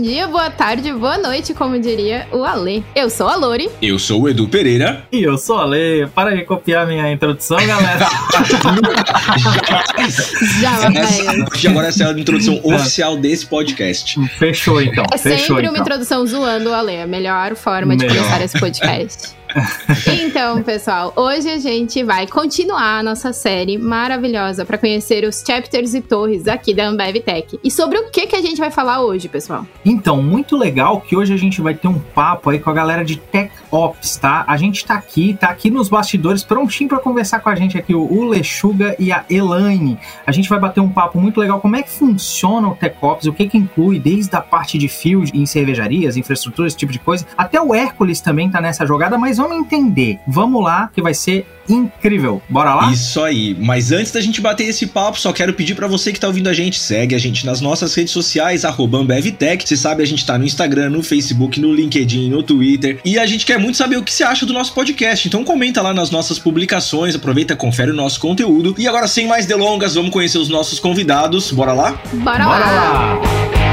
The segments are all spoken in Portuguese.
dia, boa tarde, boa noite, como diria o Ale. Eu sou a Lori. Eu sou o Edu Pereira. E eu sou a Ale. Para de copiar minha introdução, galera. Já, Essa, velho. agora essa é a introdução oficial desse podcast. Fechou então. É Fechou sempre uma então. introdução zoando o Ale. É a melhor forma de Melhor. começar esse podcast. Então, pessoal, hoje a gente vai continuar a nossa série maravilhosa para conhecer os chapters e torres aqui da Ambev Tech. E sobre o que, que a gente vai falar hoje, pessoal? Então, muito legal que hoje a gente vai ter um papo aí com a galera de Tech Ops, tá? A gente tá aqui, tá aqui nos bastidores, prontinho pra conversar com a gente aqui, o Lechuga e a Elaine. A gente vai bater um papo muito legal, como é que funciona o Tech Ops, o que que inclui desde a parte de field em cervejarias, infraestrutura, esse tipo de coisa. Até o Hércules também tá nessa jogada, mas vamos entender. Vamos lá, que vai ser incrível. Bora lá? Isso aí. Mas antes da gente bater esse papo, só quero pedir pra você que tá ouvindo a gente, segue a gente nas nossas redes sociais, arroba AmbevTech. Você sabe, a gente tá no Instagram, no Facebook, no LinkedIn, no Twitter. E a gente quer muito saber o que você acha do nosso podcast. Então comenta lá nas nossas publicações, aproveita, confere o nosso conteúdo. E agora, sem mais delongas, vamos conhecer os nossos convidados. Bora lá? Bora, Bora lá! lá!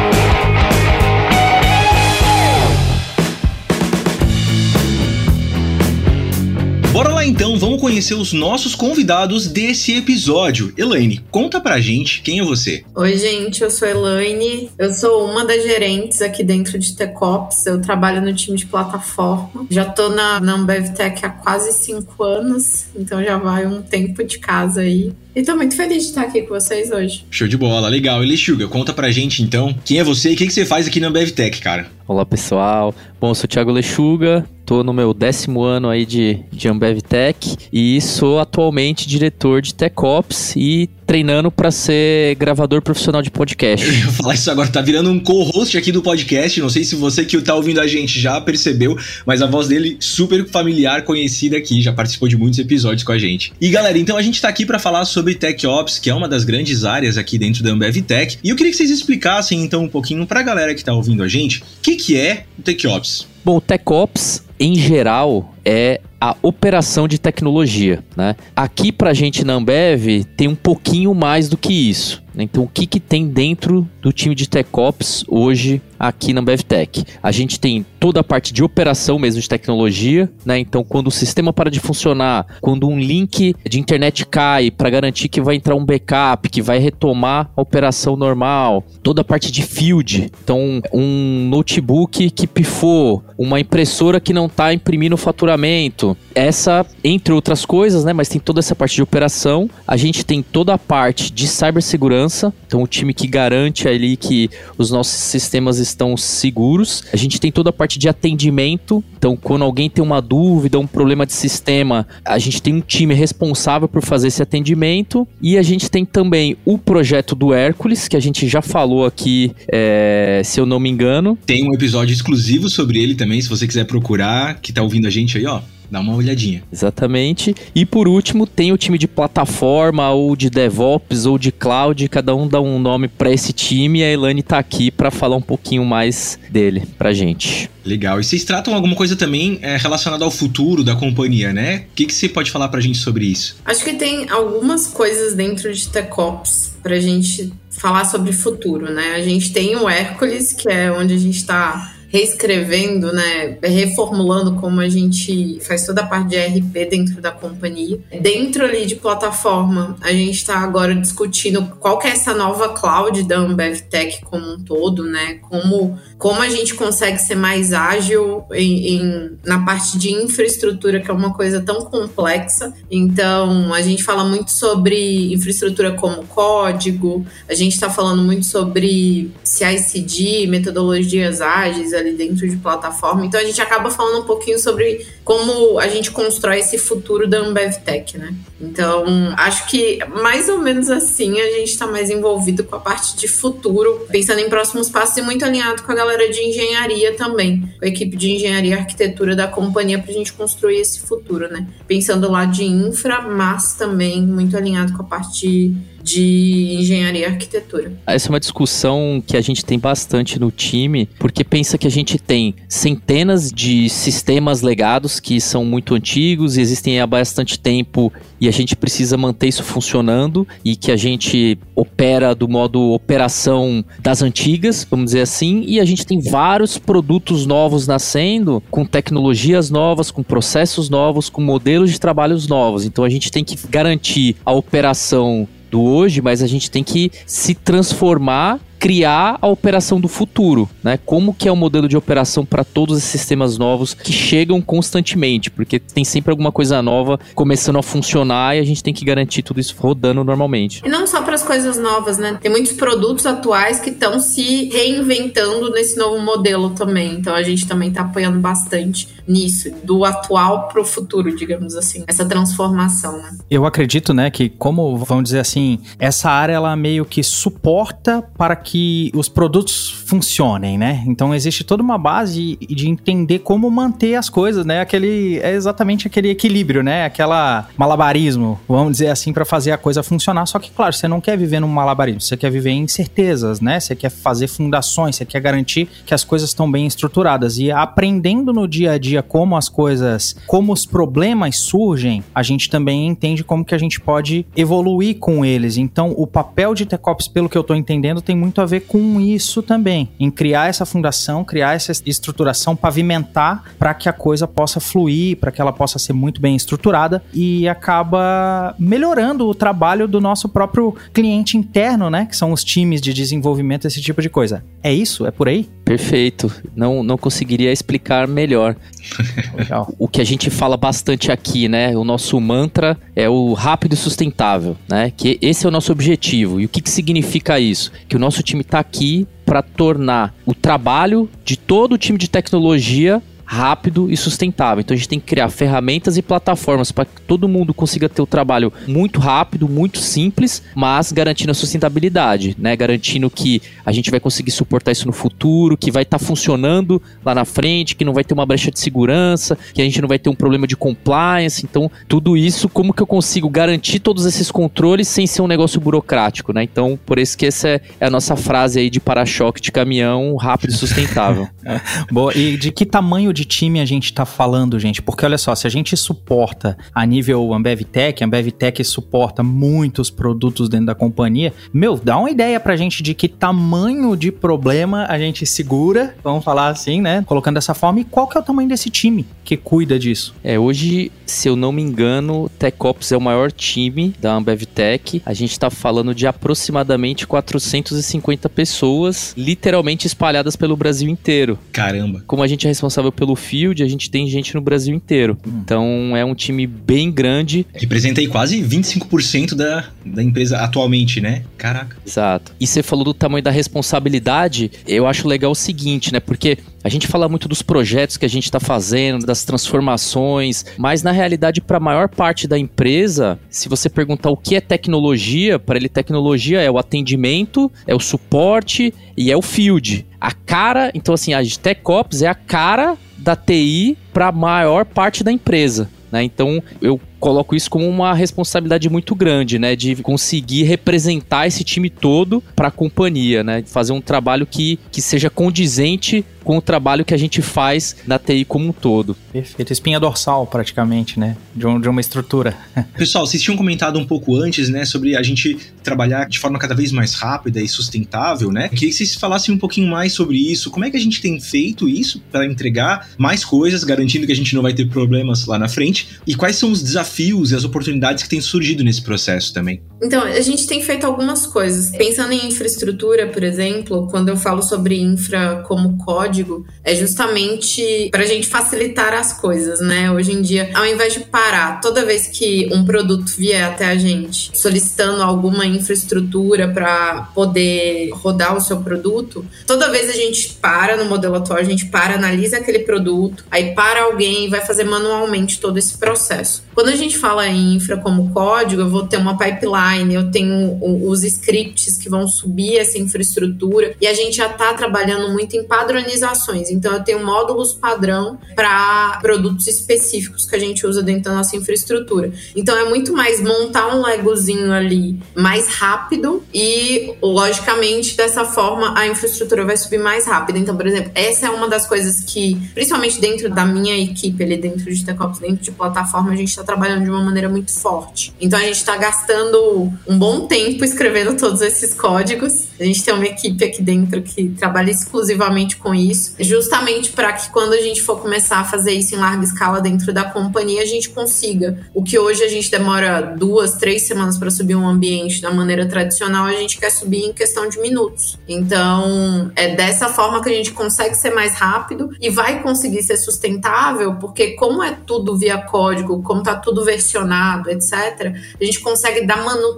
Bora lá então, vamos conhecer os nossos convidados desse episódio. Elaine, conta pra gente quem é você. Oi, gente, eu sou Elaine. Eu sou uma das gerentes aqui dentro de Tecops. Eu trabalho no time de plataforma. Já tô na, na Ambev Tech há quase cinco anos, então já vai um tempo de casa aí. E tô muito feliz de estar aqui com vocês hoje. Show de bola, legal. Elixuga, conta pra gente então quem é você e o que, que você faz aqui na AmbevTech, cara. Olá pessoal, bom, eu sou o Thiago Lechuga, tô no meu décimo ano aí de, de Ambev Tech e sou atualmente diretor de Tech Ops e treinando para ser gravador profissional de Eu podcast. ia falar isso agora, tá virando um co-host aqui do podcast. Não sei se você que tá ouvindo a gente já percebeu, mas a voz dele super familiar, conhecida aqui, já participou de muitos episódios com a gente. E galera, então a gente tá aqui pra falar sobre Tech Ops, que é uma das grandes áreas aqui dentro da Ambev Tech. E eu queria que vocês explicassem então um pouquinho pra galera que tá ouvindo a gente, o que que é o Tech Ops? Bom, o Tech Ops, em geral, é a operação de tecnologia, né? Aqui pra gente na Ambev tem um pouquinho mais do que isso. Então, o que, que tem dentro do time de Tech Ops hoje aqui na Ambev Tech? A gente tem toda a parte de operação mesmo de tecnologia, né? Então, quando o sistema para de funcionar, quando um link de internet cai para garantir que vai entrar um backup, que vai retomar a operação normal, toda a parte de field, então um notebook que pifou, uma impressora que não está imprimindo faturamento, essa, entre outras coisas, né? Mas tem toda essa parte de operação. A gente tem toda a parte de cibersegurança, então o time que garante ali que os nossos sistemas estão seguros. A gente tem toda a parte de atendimento, então quando alguém tem uma dúvida, um problema de sistema, a gente tem um time responsável por fazer esse atendimento. E a gente tem também o projeto do Hércules, que a gente já falou aqui, é, se eu não me engano. Tem um episódio exclusivo sobre ele também, se você quiser procurar, que tá ouvindo a gente aí, ó. Dá uma olhadinha. Exatamente. E por último, tem o time de plataforma, ou de DevOps, ou de cloud. Cada um dá um nome para esse time. E a Elane tá aqui para falar um pouquinho mais dele pra gente. Legal. E vocês tratam alguma coisa também é, relacionada ao futuro da companhia, né? O que, que você pode falar pra gente sobre isso? Acho que tem algumas coisas dentro de Tecops pra gente falar sobre futuro, né? A gente tem o Hércules, que é onde a gente tá reescrevendo, né, reformulando como a gente faz toda a parte de RP dentro da companhia. Dentro ali de plataforma, a gente está agora discutindo qual que é essa nova cloud da Ambev Tech como um todo, né? Como, como a gente consegue ser mais ágil em, em- na parte de infraestrutura, que é uma coisa tão complexa. Então, a gente fala muito sobre infraestrutura como código, a gente está falando muito sobre CI/CD, metodologias ágeis ali dentro de plataforma. Então a gente acaba falando um pouquinho sobre como a gente constrói esse futuro da Ambev Tech, né? Então acho que mais ou menos assim a gente está mais envolvido com a parte de futuro, pensando em próximos passos e muito alinhado com a galera de engenharia também, com a equipe de engenharia e arquitetura da companhia para a gente construir esse futuro, né? Pensando lá de infra, mas também muito alinhado com a parte de engenharia e arquitetura. Essa é uma discussão que a gente tem bastante no time, porque pensa que a gente tem centenas de sistemas legados que são muito antigos e existem há bastante tempo e a gente precisa manter isso funcionando e que a gente opera do modo operação das antigas, vamos dizer assim, e a gente tem vários produtos novos nascendo com tecnologias novas, com processos novos, com modelos de trabalhos novos. Então a gente tem que garantir a operação do hoje, mas a gente tem que se transformar criar a operação do futuro, né? Como que é o modelo de operação para todos esses sistemas novos que chegam constantemente, porque tem sempre alguma coisa nova começando a funcionar e a gente tem que garantir tudo isso rodando normalmente. E não só para as coisas novas, né? Tem muitos produtos atuais que estão se reinventando nesse novo modelo também. Então a gente também está apoiando bastante nisso, do atual para o futuro, digamos assim, essa transformação, né? Eu acredito, né, que como vamos dizer assim, essa área ela meio que suporta para que os produtos funcionem, né? Então existe toda uma base de entender como manter as coisas, né? Aquele é exatamente aquele equilíbrio, né? Aquela malabarismo, vamos dizer assim, para fazer a coisa funcionar. Só que claro, você não quer viver num malabarismo, você quer viver em certezas, né? Você quer fazer fundações, você quer garantir que as coisas estão bem estruturadas e aprendendo no dia a dia como as coisas, como os problemas surgem, a gente também entende como que a gente pode evoluir com eles. Então, o papel de Tecops, pelo que eu tô entendendo, tem muito a ver com isso também, em criar essa fundação, criar essa estruturação, pavimentar para que a coisa possa fluir, para que ela possa ser muito bem estruturada e acaba melhorando o trabalho do nosso próprio cliente interno, né? Que são os times de desenvolvimento, esse tipo de coisa. É isso? É por aí? Perfeito. Não, não conseguiria explicar melhor. Legal. O que a gente fala bastante aqui, né? O nosso mantra é o rápido e sustentável, né? Que esse é o nosso objetivo. E o que, que significa isso? Que o nosso time está aqui para tornar o trabalho de todo o time de tecnologia rápido e sustentável. Então a gente tem que criar ferramentas e plataformas para que todo mundo consiga ter o trabalho muito rápido, muito simples, mas garantindo a sustentabilidade, né? Garantindo que a gente vai conseguir suportar isso no futuro, que vai estar tá funcionando lá na frente, que não vai ter uma brecha de segurança, que a gente não vai ter um problema de compliance. Então, tudo isso, como que eu consigo garantir todos esses controles sem ser um negócio burocrático, né? Então, por isso que essa é a nossa frase aí de para-choque de caminhão rápido e sustentável. Boa, e de que tamanho de de time a gente está falando, gente? Porque olha só, se a gente suporta a nível Ambev Tech, a Ambev Tech suporta muitos produtos dentro da companhia, meu, dá uma ideia pra gente de que tamanho de problema a gente segura, vamos falar assim, né? Colocando dessa forma, e qual que é o tamanho desse time que cuida disso? É, hoje, se eu não me engano, TechOps é o maior time da Ambev Tech. A gente está falando de aproximadamente 450 pessoas, literalmente espalhadas pelo Brasil inteiro. Caramba. Como a gente é responsável pelo field, a gente tem gente no Brasil inteiro. Hum. Então é um time bem grande. Representa aí quase 25% da, da empresa atualmente, né? Caraca. Exato. E você falou do tamanho da responsabilidade, eu acho legal o seguinte, né? Porque a gente fala muito dos projetos que a gente está fazendo, das transformações, mas na realidade, para a maior parte da empresa, se você perguntar o que é tecnologia, para ele tecnologia é o atendimento, é o suporte e é o field. A cara, então assim, a TechOps é a cara da TI para a maior parte da empresa. Né? Então eu coloco isso como uma responsabilidade muito grande, né? De conseguir representar esse time todo para a companhia, né? Fazer um trabalho que, que seja condizente com o trabalho que a gente faz na TI como um todo. Perfeito. Espinha dorsal, praticamente, né? De, um, de uma estrutura. Pessoal, vocês tinham comentado um pouco antes, né? Sobre a gente trabalhar de forma cada vez mais rápida e sustentável, né? Queria que vocês falassem um pouquinho mais sobre isso. Como é que a gente tem feito isso para entregar mais coisas, garantindo que a gente não vai ter problemas lá na frente? E quais são os desafios e as oportunidades que têm surgido nesse processo também? Então, a gente tem feito algumas coisas. Pensando em infraestrutura, por exemplo, quando eu falo sobre infra como código, é justamente para a gente facilitar as coisas, né? Hoje em dia, ao invés de parar toda vez que um produto vier até a gente solicitando alguma infraestrutura para poder rodar o seu produto, toda vez a gente para no modelo atual, a gente para, analisa aquele produto, aí para alguém e vai fazer manualmente todo esse processo. Quando a gente fala em infra como código, eu vou ter uma pipeline eu tenho os scripts que vão subir essa infraestrutura, e a gente já está trabalhando muito em padronizações. Então, eu tenho módulos padrão para produtos específicos que a gente usa dentro da nossa infraestrutura. Então, é muito mais montar um legozinho ali mais rápido e, logicamente, dessa forma, a infraestrutura vai subir mais rápido. Então, por exemplo, essa é uma das coisas que, principalmente dentro da minha equipe ali, dentro de TechOps, dentro de plataforma, a gente está trabalhando de uma maneira muito forte. Então, a gente está gastando um bom tempo escrevendo todos esses códigos. A gente tem uma equipe aqui dentro que trabalha exclusivamente com isso, justamente para que quando a gente for começar a fazer isso em larga escala dentro da companhia, a gente consiga. O que hoje a gente demora duas, três semanas para subir um ambiente da maneira tradicional, a gente quer subir em questão de minutos. Então, é dessa forma que a gente consegue ser mais rápido e vai conseguir ser sustentável, porque como é tudo via código, como tá tudo versionado, etc., a gente consegue dar manutenção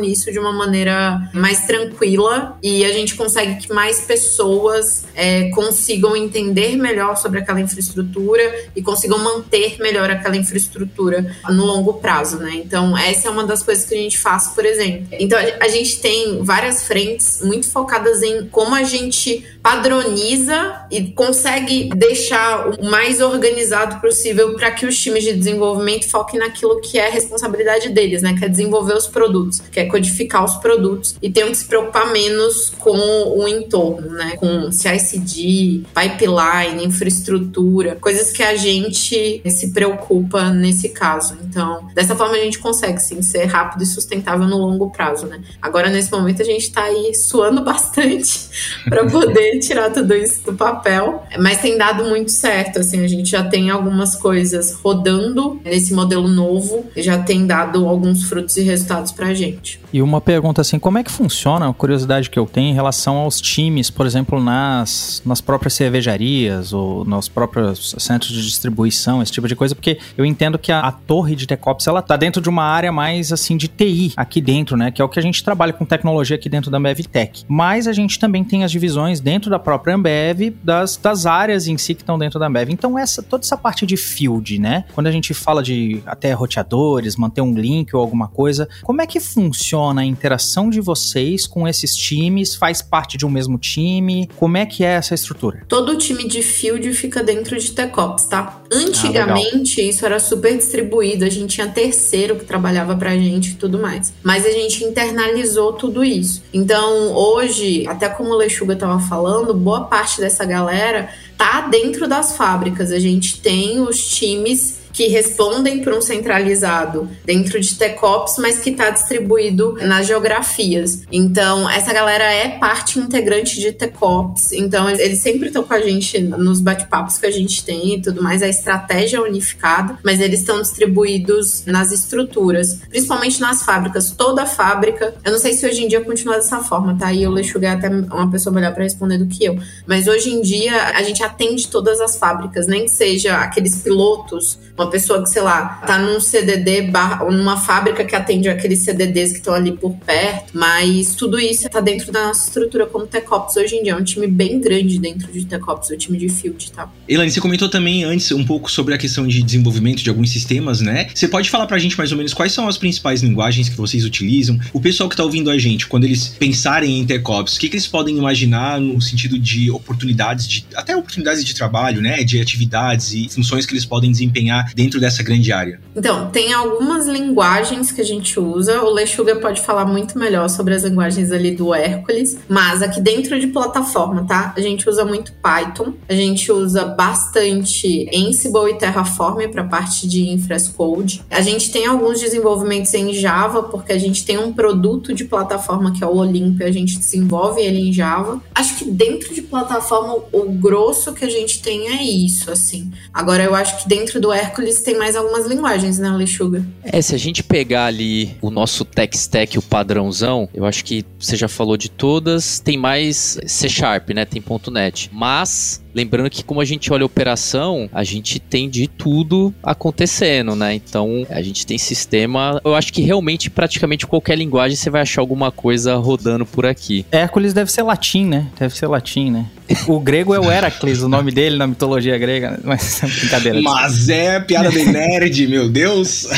nisso de uma maneira mais tranquila e a gente consegue que mais pessoas é, consigam entender melhor sobre aquela infraestrutura e consigam manter melhor aquela infraestrutura no longo prazo, né? Então, essa é uma das coisas que a gente faz, por exemplo. Então, a gente tem várias frentes muito focadas em como a gente padroniza e consegue deixar o mais organizado possível para que os times de desenvolvimento foquem naquilo que é responsabilidade deles, né? Que é desenvolver os produtos, que é codificar os produtos e tenham que se preocupar menos com o entorno, né? Com CI/CD, pipeline, infraestrutura, coisas que a gente se preocupa nesse caso. Então, dessa forma a gente consegue sim ser rápido e sustentável no longo prazo, né? Agora nesse momento a gente está aí suando bastante para poder tirar tudo isso do papel, mas tem dado muito certo, assim, a gente já tem algumas coisas rodando nesse modelo novo, já tem dado alguns frutos e resultados gente. E uma pergunta assim, como é que funciona, a curiosidade que eu tenho em relação aos times, por exemplo, nas, nas próprias cervejarias ou nos próprios centros de distribuição, esse tipo de coisa, porque eu entendo que a, a torre de Tecops, ela tá dentro de uma área mais assim de TI aqui dentro, né, que é o que a gente trabalha com tecnologia aqui dentro da Ambev Tech. Mas a gente também tem as divisões dentro da própria Ambev das, das áreas em si que estão dentro da Ambev. Então essa toda essa parte de field, né? Quando a gente fala de até roteadores, manter um link ou alguma coisa, como é que funciona a interação de vocês com esses times? Faz parte de um mesmo time? Como é que é essa estrutura? Todo time de field fica dentro de Tecops, tá? Antigamente ah, isso era super distribuído, a gente tinha terceiro que trabalhava pra gente e tudo mais. Mas a gente internalizou tudo isso. Então, hoje, até como o Lechuga tava falando, boa parte dessa galera tá dentro das fábricas. A gente tem os times que respondem para um centralizado dentro de Tecops, mas que está distribuído nas geografias. Então, essa galera é parte integrante de Tecops, então eles sempre estão com a gente nos bate-papos que a gente tem e tudo mais, a estratégia é unificada, mas eles estão distribuídos nas estruturas, principalmente nas fábricas. Toda fábrica, eu não sei se hoje em dia continua dessa forma, tá? E o Lechuga é até uma pessoa melhor para responder do que eu, mas hoje em dia a gente atende todas as fábricas, nem que seja aqueles pilotos uma pessoa que, sei lá, tá num CDD, bar, numa fábrica que atende aqueles CDDs que estão ali por perto, mas tudo isso tá dentro da nossa estrutura como Tecops hoje em dia. É um time bem grande dentro de Tecops, o time de Field, tá? Elaine, você comentou também antes um pouco sobre a questão de desenvolvimento de alguns sistemas, né? Você pode falar pra gente mais ou menos quais são as principais linguagens que vocês utilizam? O pessoal que tá ouvindo a gente, quando eles pensarem em Tecops, o que, que eles podem imaginar no sentido de oportunidades, de até oportunidades de trabalho, né? De atividades e funções que eles podem desempenhar dentro dessa grande área? Então, tem algumas linguagens que a gente usa. O Lechuga pode falar muito melhor sobre as linguagens ali do Hércules, mas aqui dentro de plataforma, tá? A gente usa muito Python, a gente usa bastante Ansible e Terraform para parte de infrascode. A gente tem alguns desenvolvimentos em Java, porque a gente tem um produto de plataforma que é o Olympia, a gente desenvolve ele em Java. Acho que dentro de plataforma o grosso que a gente tem é isso, assim. Agora eu acho que dentro do Hércules Hércules tem mais algumas linguagens, né, Lechuga? É, se a gente pegar ali o nosso tech stack, o padrãozão, eu acho que você já falou de todas, tem mais C Sharp, né? Tem .NET. Mas Lembrando que como a gente olha a operação, a gente tem de tudo acontecendo, né? Então, a gente tem sistema, eu acho que realmente praticamente qualquer linguagem você vai achar alguma coisa rodando por aqui. Hércules deve ser latim, né? Deve ser latim, né? O grego é o Heracles, o nome dele na mitologia grega, mas é brincadeira. Mas é piada bem nerd, meu Deus.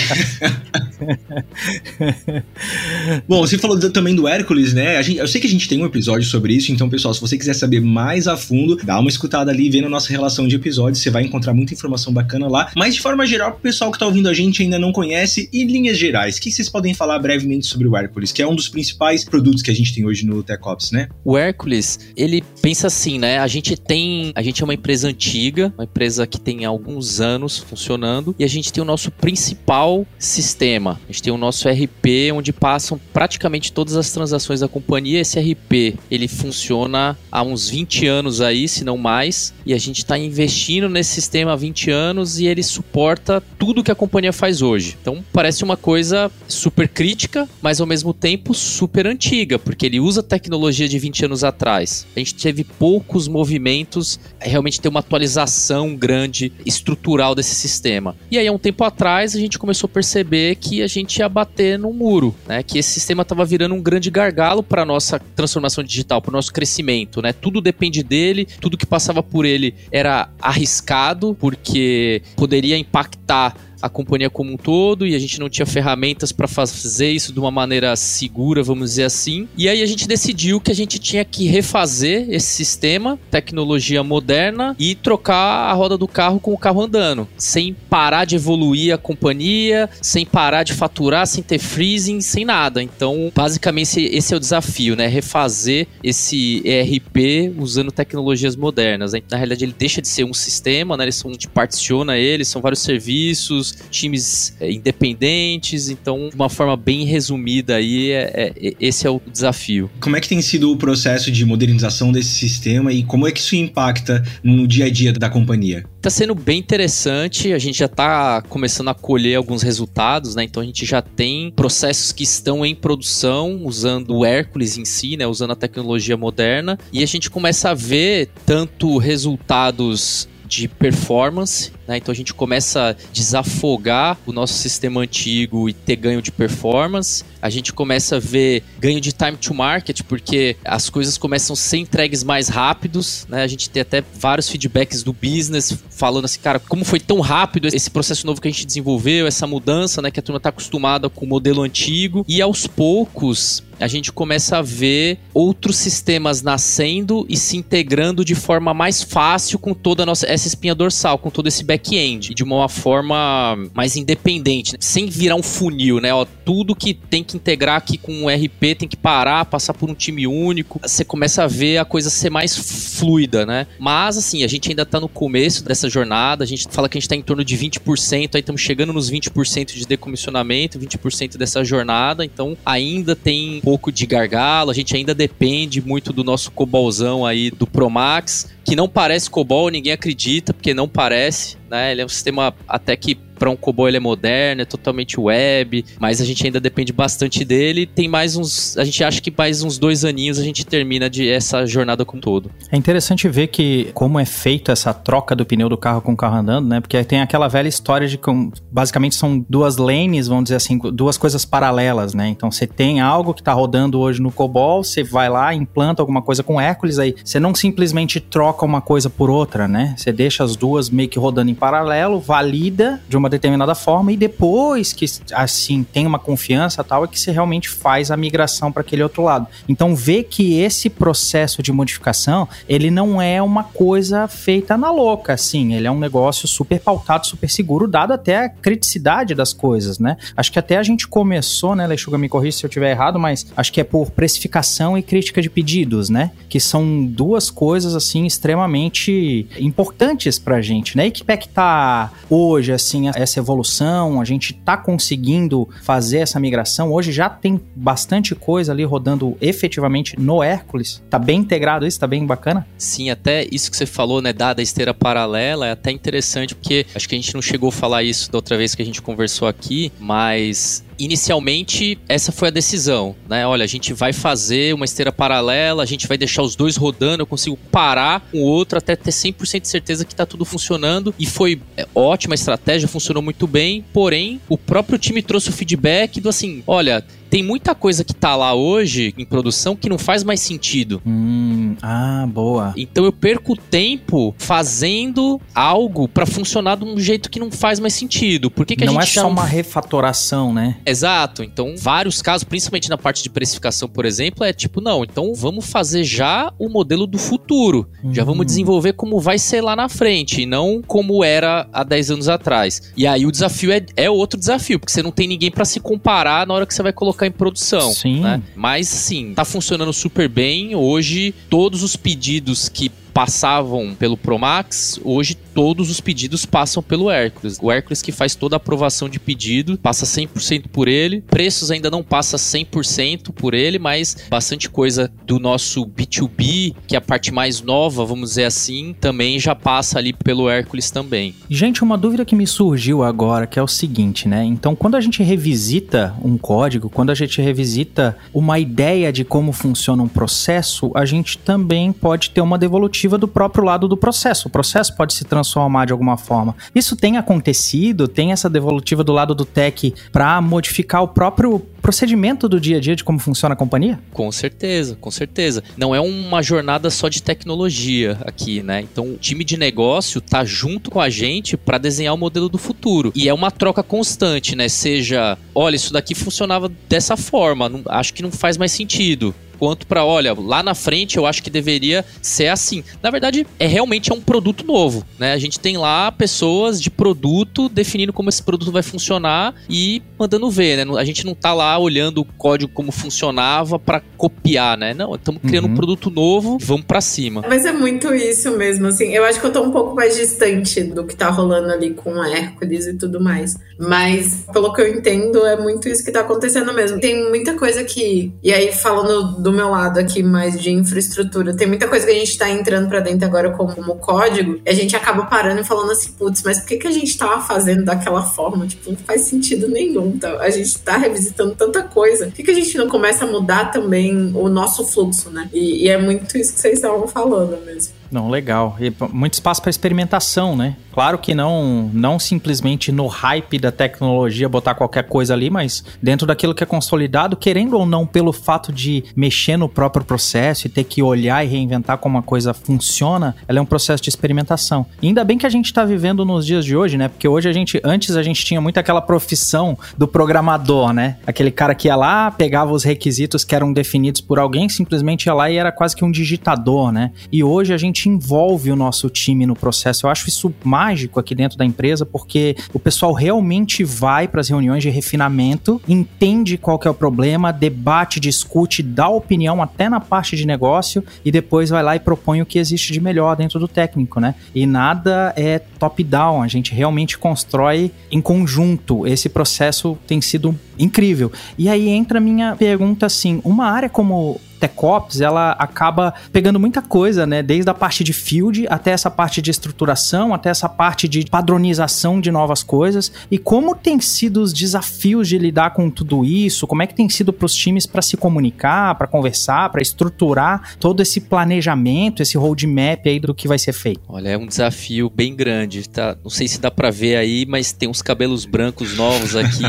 Bom, você falou também do Hércules, né? Gente, eu sei que a gente tem um episódio sobre isso, então, pessoal, se você quiser saber mais a fundo, dá uma escutada ali, vendo a nossa relação de episódios, você vai encontrar muita informação bacana lá. Mas de forma geral, pro pessoal que tá ouvindo a gente ainda não conhece, em linhas gerais, o que vocês podem falar brevemente sobre o Hércules, que é um dos principais produtos que a gente tem hoje no TechOps, né? O Hércules, ele pensa assim, né? A gente tem, a gente é uma empresa antiga, uma empresa que tem alguns anos funcionando, e a gente tem o nosso principal sistema. A gente tem o nosso RP, onde passam praticamente todas as transações da companhia. Esse RP, ele funciona há uns 20 anos aí, se não mais, e a gente está investindo nesse sistema há 20 anos e ele suporta tudo que a companhia faz hoje. Então parece uma coisa super crítica, mas ao mesmo tempo super antiga, porque ele usa tecnologia de 20 anos atrás. A gente teve poucos movimentos, realmente ter uma atualização grande, estrutural desse sistema. E aí, há um tempo atrás, a gente começou a perceber que a gente ia bater no muro, né? Que esse sistema estava virando um grande gargalo para nossa transformação digital, para o nosso crescimento, né? Tudo depende dele, tudo que passava por ele era arriscado, porque poderia impactar a companhia como um todo e a gente não tinha ferramentas para fazer isso de uma maneira segura, vamos dizer assim. E aí a gente decidiu que a gente tinha que refazer esse sistema, tecnologia moderna e trocar a roda do carro com o carro andando, sem parar de evoluir a companhia, sem parar de faturar, sem ter freezing, sem nada. Então, basicamente esse é o desafio, né? Refazer esse ERP usando tecnologias modernas. Na realidade, ele deixa de ser um sistema, né? Ele são, a gente particiona ele, são vários serviços, times é, independentes. Então, de uma forma bem resumida aí, é, é, esse é o desafio. Como é que tem sido o processo de modernização desse sistema e como é que isso impacta no dia a dia da companhia? Tá sendo bem interessante, a gente já tá começando a colher alguns resultados, né? Então a gente já tem processos que estão em produção usando o Hércules em si, né? Usando a tecnologia moderna. E a gente começa a ver tanto resultados de performance, né? Então a gente começa a desafogar o nosso sistema antigo e ter ganho de performance. A gente começa a ver ganho de time to market, porque as coisas começam a ser entregues mais rápidos, né? A gente tem até vários feedbacks do business falando assim, cara, como foi tão rápido esse processo novo que a gente desenvolveu, essa mudança, né? Que a turma está acostumada com o modelo antigo. E aos poucos, a gente começa a ver outros sistemas nascendo e se integrando de forma mais fácil com toda nossa essa espinha dorsal, com todo esse back-end, de uma forma mais independente, né? sem virar um funil, né? Ó, tudo que tem que integrar aqui com o RP tem que parar, passar por um time único. Você começa a ver a coisa ser mais fluida, né? Mas assim, a gente ainda tá no começo dessa jornada, a gente fala que a gente tá em torno de 20%, aí estamos chegando nos 20% de decomissionamento, 20% dessa jornada, então ainda tem pouco de gargalo, a gente ainda depende muito do nosso cobolzão aí do Promax, que não parece COBOL, ninguém acredita, porque não parece, né? Ele é um sistema até que para um COBOL ele é moderno, é totalmente web, mas a gente ainda depende bastante dele. Tem mais uns, a gente acha que mais uns dois aninhos a gente termina de essa jornada como todo. É interessante ver que como é feito essa troca do pneu do carro com o carro andando, né? Porque tem aquela velha história de que basicamente são duas lanes, vamos dizer assim, duas coisas paralelas, né? Então você tem algo que está rodando hoje no COBOL, você vai lá, implanta alguma coisa com Hércules, aí você não simplesmente troca uma coisa por outra, né? Você deixa as duas meio que rodando em paralelo, valida de uma determinada forma e depois que assim tem uma confiança tal é que você realmente faz a migração para aquele outro lado. Então ver que esse processo de modificação ele não é uma coisa feita na louca, assim, ele é um negócio super pautado, super seguro, dado até a criticidade das coisas, né? Acho que até a gente começou, né, Lechuga me corrija se eu estiver errado, mas acho que é por precificação e crítica de pedidos, né? Que são duas coisas assim extremamente importantes pra gente, né? E que pé que tá hoje assim essa evolução, a gente está conseguindo fazer essa migração. Hoje já tem bastante coisa ali rodando efetivamente no Hércules. Tá bem integrado isso, tá bem bacana? Sim, até isso que você falou, né, da esteira paralela, é até interessante porque acho que a gente não chegou a falar isso da outra vez que a gente conversou aqui, mas inicialmente essa foi a decisão, né? Olha, a gente vai fazer uma esteira paralela, a gente vai deixar os dois rodando, eu consigo parar um outro até ter 100% de certeza que tá tudo funcionando e foi é, ótima estratégia, funcionou muito bem, porém o próprio time trouxe o feedback do assim, olha, tem muita coisa que tá lá hoje em produção que não faz mais sentido. Hum, ah, boa. Então eu perco tempo fazendo algo para funcionar de um jeito que não faz mais sentido. Por que, que não a gente é só já... uma refatoração, né? Exato. Então, vários casos, principalmente na parte de precificação, por exemplo, é tipo, não, então vamos fazer já o modelo do futuro. Já Hum. vamos desenvolver como vai ser lá na frente, e não como era há 10 anos atrás. E aí o desafio é, é outro desafio, porque você não tem ninguém para se comparar na hora que você vai colocar em produção. Sim. né? Mas sim, tá funcionando super bem. Hoje, todos os pedidos que passavam pelo Promax, hoje todos os pedidos passam pelo Hércules. O Hércules que faz toda a aprovação de pedido, passa 100% por ele. Preços ainda não passa 100% por ele, mas bastante coisa do nosso B2B, que é a parte mais nova, vamos dizer assim, também já passa ali pelo Hércules também. Gente, uma dúvida que me surgiu agora, que é o seguinte, né? Então, quando a gente revisita um código, quando a gente revisita uma ideia de como funciona um processo, a gente também pode ter uma devolutiva do próprio lado do processo. O processo pode se transformar de alguma forma. Isso tem acontecido? Tem essa devolutiva do lado do tech para modificar o próprio procedimento do dia a dia de como funciona a companhia? Com certeza, com certeza. Não é uma jornada só de tecnologia aqui, né? Então, o time de negócio tá junto com a gente para desenhar o modelo do futuro. E é uma troca constante, né? Seja, olha, isso daqui funcionava dessa forma, não- acho que não faz mais sentido. Quanto para, olha, lá na frente eu acho que deveria ser assim. Na verdade, é realmente é um produto novo, né? A gente tem lá pessoas de produto definindo como esse produto vai funcionar e mandando ver, né? A gente não tá lá olhando o código como funcionava para copiar, né? Não, estamos criando Uhum. um produto novo, vamos para cima. Mas é muito isso mesmo, assim. Eu acho que eu tô um pouco mais distante do que tá rolando ali com o Hércules e tudo mais. Mas, pelo que eu entendo, é muito isso que tá acontecendo mesmo. Tem muita coisa que. E aí, falando do meu lado aqui mais de infraestrutura, tem muita coisa que a gente tá entrando pra dentro agora como, código. E a gente acaba parando e falando assim, putz, mas por que, que a gente tava fazendo daquela forma? Tipo, não faz sentido nenhum. Tá? A gente tá revisitando tanta coisa. Por que, que a gente não começa a mudar também o nosso fluxo, né? E, e é muito isso que vocês estavam falando mesmo. Não, legal. E muito espaço para experimentação, né? Claro que não, não simplesmente no hype da tecnologia botar qualquer coisa ali, mas dentro daquilo que é consolidado, querendo ou não, pelo fato de mexer no próprio processo e ter que olhar e reinventar como a coisa funciona, ela é um processo de experimentação. E ainda bem que a gente está vivendo nos dias de hoje, né? Porque hoje a gente, antes a gente tinha muito aquela profissão do programador, né? Aquele cara que ia lá, pegava os requisitos que eram definidos por alguém, simplesmente ia lá e era quase que um digitador, né? E hoje a gente envolve o nosso time no processo. Eu acho isso mágico aqui dentro da empresa, porque o pessoal realmente vai para as reuniões de refinamento, entende qual que é o problema, debate, discute, dá opinião até na parte de negócio e depois vai lá e propõe o que existe de melhor dentro do técnico, né? E nada é top-down, a gente realmente constrói em conjunto. Esse processo tem sido incrível. E aí entra a minha pergunta assim, uma área como TechOps, ela acaba pegando muita coisa, né? Desde a parte de field até essa parte de estruturação, até essa parte de padronização de novas coisas. E como tem sido os desafios de lidar com tudo isso? Como é que tem sido para os times para se comunicar, para conversar, para estruturar todo esse planejamento, esse roadmap aí do que vai ser feito? Olha, é um desafio bem grande, tá? Não sei se dá pra ver aí, mas tem uns cabelos brancos novos aqui.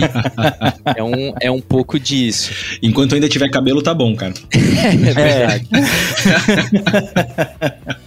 é, um, é um pouco disso. Enquanto ainda tiver cabelo, tá bom, cara. É verdade.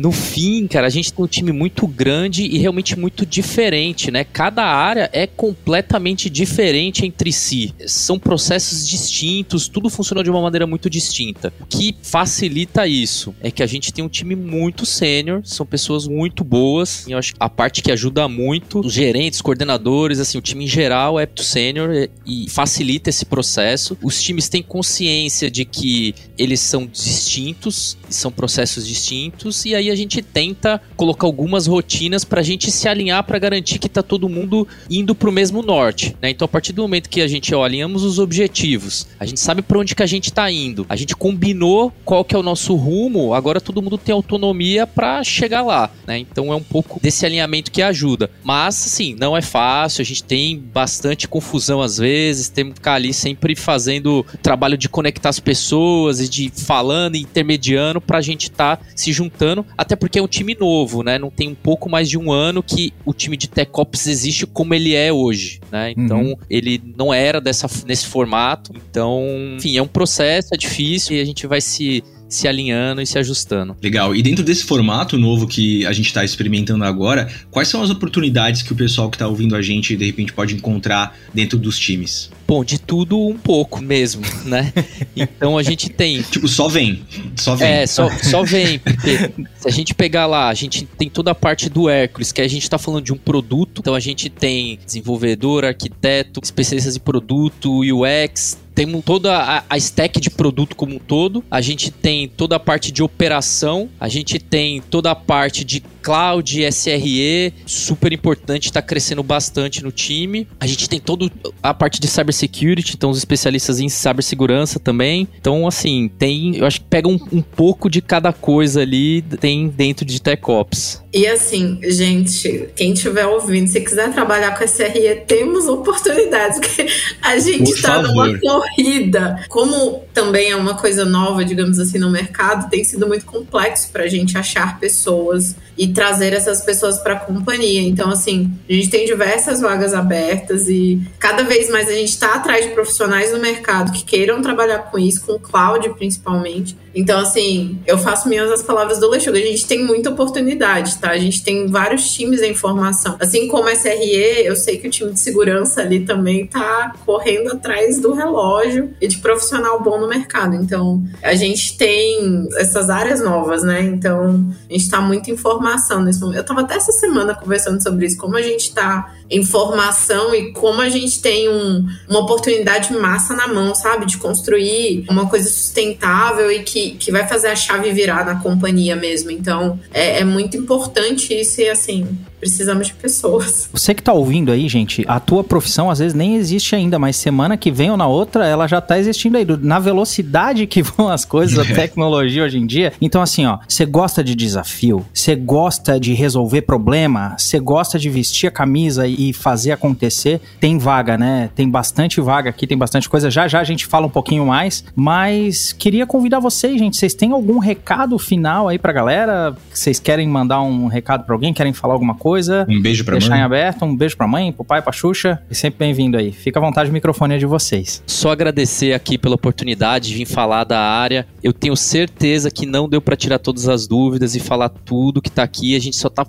No fim, cara, a gente tem um time muito grande e realmente muito diferente, né? Cada área é completamente diferente entre si. São processos distintos, tudo funciona de uma maneira muito distinta. O que facilita isso é que a gente tem um time muito sênior, são pessoas muito boas. E eu acho que a parte que ajuda muito, os gerentes, coordenadores, assim, o time em geral é muito sênior e- facilita esse processo. Os times têm consciência de que eles são distintos, são processos distintos, e aí e a gente tenta colocar algumas rotinas para a gente se alinhar para garantir que tá todo mundo indo para o mesmo norte, né? Então a partir do momento que a gente ó, alinhamos os objetivos, a gente sabe para onde que a gente tá indo, a gente combinou qual que é o nosso rumo, agora todo mundo tem autonomia para chegar lá, né? Então é um pouco desse alinhamento que ajuda. Mas assim, não é fácil, a gente tem bastante confusão às vezes, temos que ficar ali sempre fazendo trabalho de conectar as pessoas e de falando intermediando pra gente estar tá se juntando, até porque é um time novo, né? Não tem um pouco mais de um ano que o time de Tech Ops existe como ele é hoje, né? Então, uhum. ele não era dessa, nesse formato. Então, enfim, é um processo, é difícil e a gente vai se se alinhando e se ajustando. Legal. E dentro desse formato novo que a gente está experimentando agora, quais são as oportunidades que o pessoal que está ouvindo a gente de repente pode encontrar dentro dos times? Bom, de tudo um pouco mesmo, né? Então a gente tem. tipo, só vem. Só vem. É, só, só vem. Porque se a gente pegar lá, a gente tem toda a parte do Hércules, que a gente está falando de um produto. Então a gente tem desenvolvedor, arquiteto, especialistas em produto, UX, temos toda a, a, stack de produto como um todo, a gente tem toda a parte de operação, a gente tem toda a parte de cloud, SRE, super importante, está crescendo bastante no time. A gente tem toda a parte de cybersecurity, então os especialistas em cibersegurança também. Então, assim, tem, eu acho que pega um, um pouco de cada coisa ali, tem dentro de TechOps. E assim, gente, quem estiver ouvindo, se quiser trabalhar com SRE, temos oportunidades, porque a gente está numa corrida. Como também é uma coisa nova, digamos assim, no mercado, tem sido muito complexo para a gente achar pessoas e trazer essas pessoas para a companhia. Então, assim, a gente tem diversas vagas abertas e cada vez mais a gente está atrás de profissionais no mercado que queiram trabalhar com isso, com cloud principalmente. Então, assim, eu faço minhas as palavras do Lechuga. A gente tem muita oportunidade, tá? A gente tem vários times em formação. Assim como SRE, eu sei que o time de segurança ali também tá correndo atrás do relógio e de profissional bom no mercado. Então, a gente tem essas áreas novas, né? Então, a gente tá muito informado formação nesse momento. Eu estava até essa semana conversando sobre isso, como a gente está em formação e como a gente tem um, uma oportunidade massa na mão, sabe? De construir uma coisa sustentável e que, que vai fazer a chave virar na companhia mesmo. Então, é, é muito importante isso e, assim, Precisamos de pessoas. Você que tá ouvindo aí, gente, a tua profissão às vezes nem existe ainda, mas semana que vem ou na outra, ela já tá existindo aí. Na velocidade que vão as coisas, a tecnologia hoje em dia. Então, assim, ó, você gosta de desafio, você gosta de resolver problema, você gosta de vestir a camisa e fazer acontecer, tem vaga, né? Tem bastante vaga aqui, tem bastante coisa. Já já a gente fala um pouquinho mais, mas queria convidar vocês, gente. Vocês têm algum recado final aí pra galera? Vocês querem mandar um recado pra alguém? Querem falar alguma coisa? Coisa. Um beijo pra deixar mãe. em aberto, um beijo pra mãe, pro pai, pra Xuxa. E sempre bem-vindo aí. Fica à vontade, o microfone é de vocês. Só agradecer aqui pela oportunidade de vir falar da área. Eu tenho certeza que não deu para tirar todas as dúvidas e falar tudo que tá aqui. A gente só tá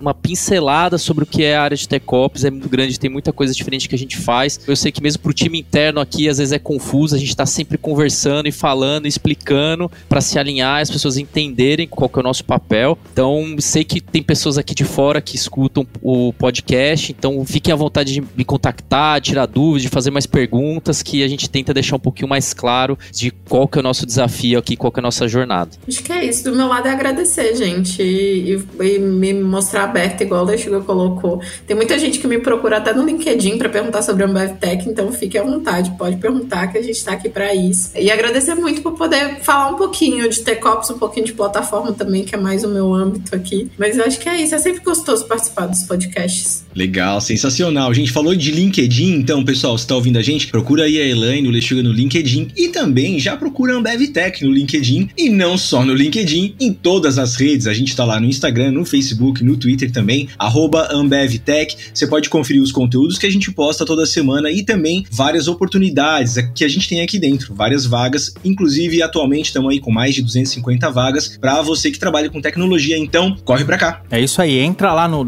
uma pincelada sobre o que é a área de TechOps. É muito grande, tem muita coisa diferente que a gente faz. Eu sei que mesmo pro time interno aqui, às vezes é confuso. A gente tá sempre conversando e falando, explicando para se alinhar, as pessoas entenderem qual que é o nosso papel. Então, sei que tem pessoas aqui de fora que que escutam o podcast. Então fiquem à vontade de me contactar, tirar dúvidas, de fazer mais perguntas, que a gente tenta deixar um pouquinho mais claro de qual que é o nosso desafio aqui, qual que é a nossa jornada. Acho que é isso. Do meu lado é agradecer, gente, e, e me mostrar aberta, igual o Lechuga colocou. Tem muita gente que me procura até no LinkedIn para perguntar sobre a Ambev Tech, então fique à vontade, pode perguntar que a gente está aqui para isso. E agradecer muito por poder falar um pouquinho de Tecops, um pouquinho de plataforma também, que é mais o meu âmbito aqui. Mas eu acho que é isso, é sempre gostoso participar dos podcasts. Legal, sensacional. A gente falou de LinkedIn, então, pessoal, você está ouvindo a gente? Procura aí a Elaine, o Lechuga no LinkedIn e também já procura a Ambev Tech no LinkedIn e não só no LinkedIn, em todas as redes. A gente está lá no Instagram, no Facebook, no Twitter também, arroba AmbevTech. Você pode conferir os conteúdos que a gente posta toda semana e também várias oportunidades que a gente tem aqui dentro, várias vagas, inclusive atualmente estamos aí com mais de 250 vagas para você que trabalha com tecnologia, então corre para cá. É isso aí, entra lá no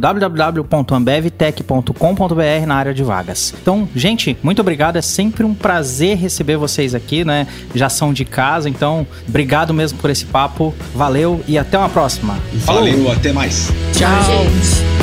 www.ambevtech.com.br na área de vagas. Então, gente, muito obrigado. É sempre um prazer receber vocês aqui, né? Já são de casa, então obrigado mesmo por esse papo. Valeu e até uma próxima. Valeu, Falou. até mais. Tchau, gente.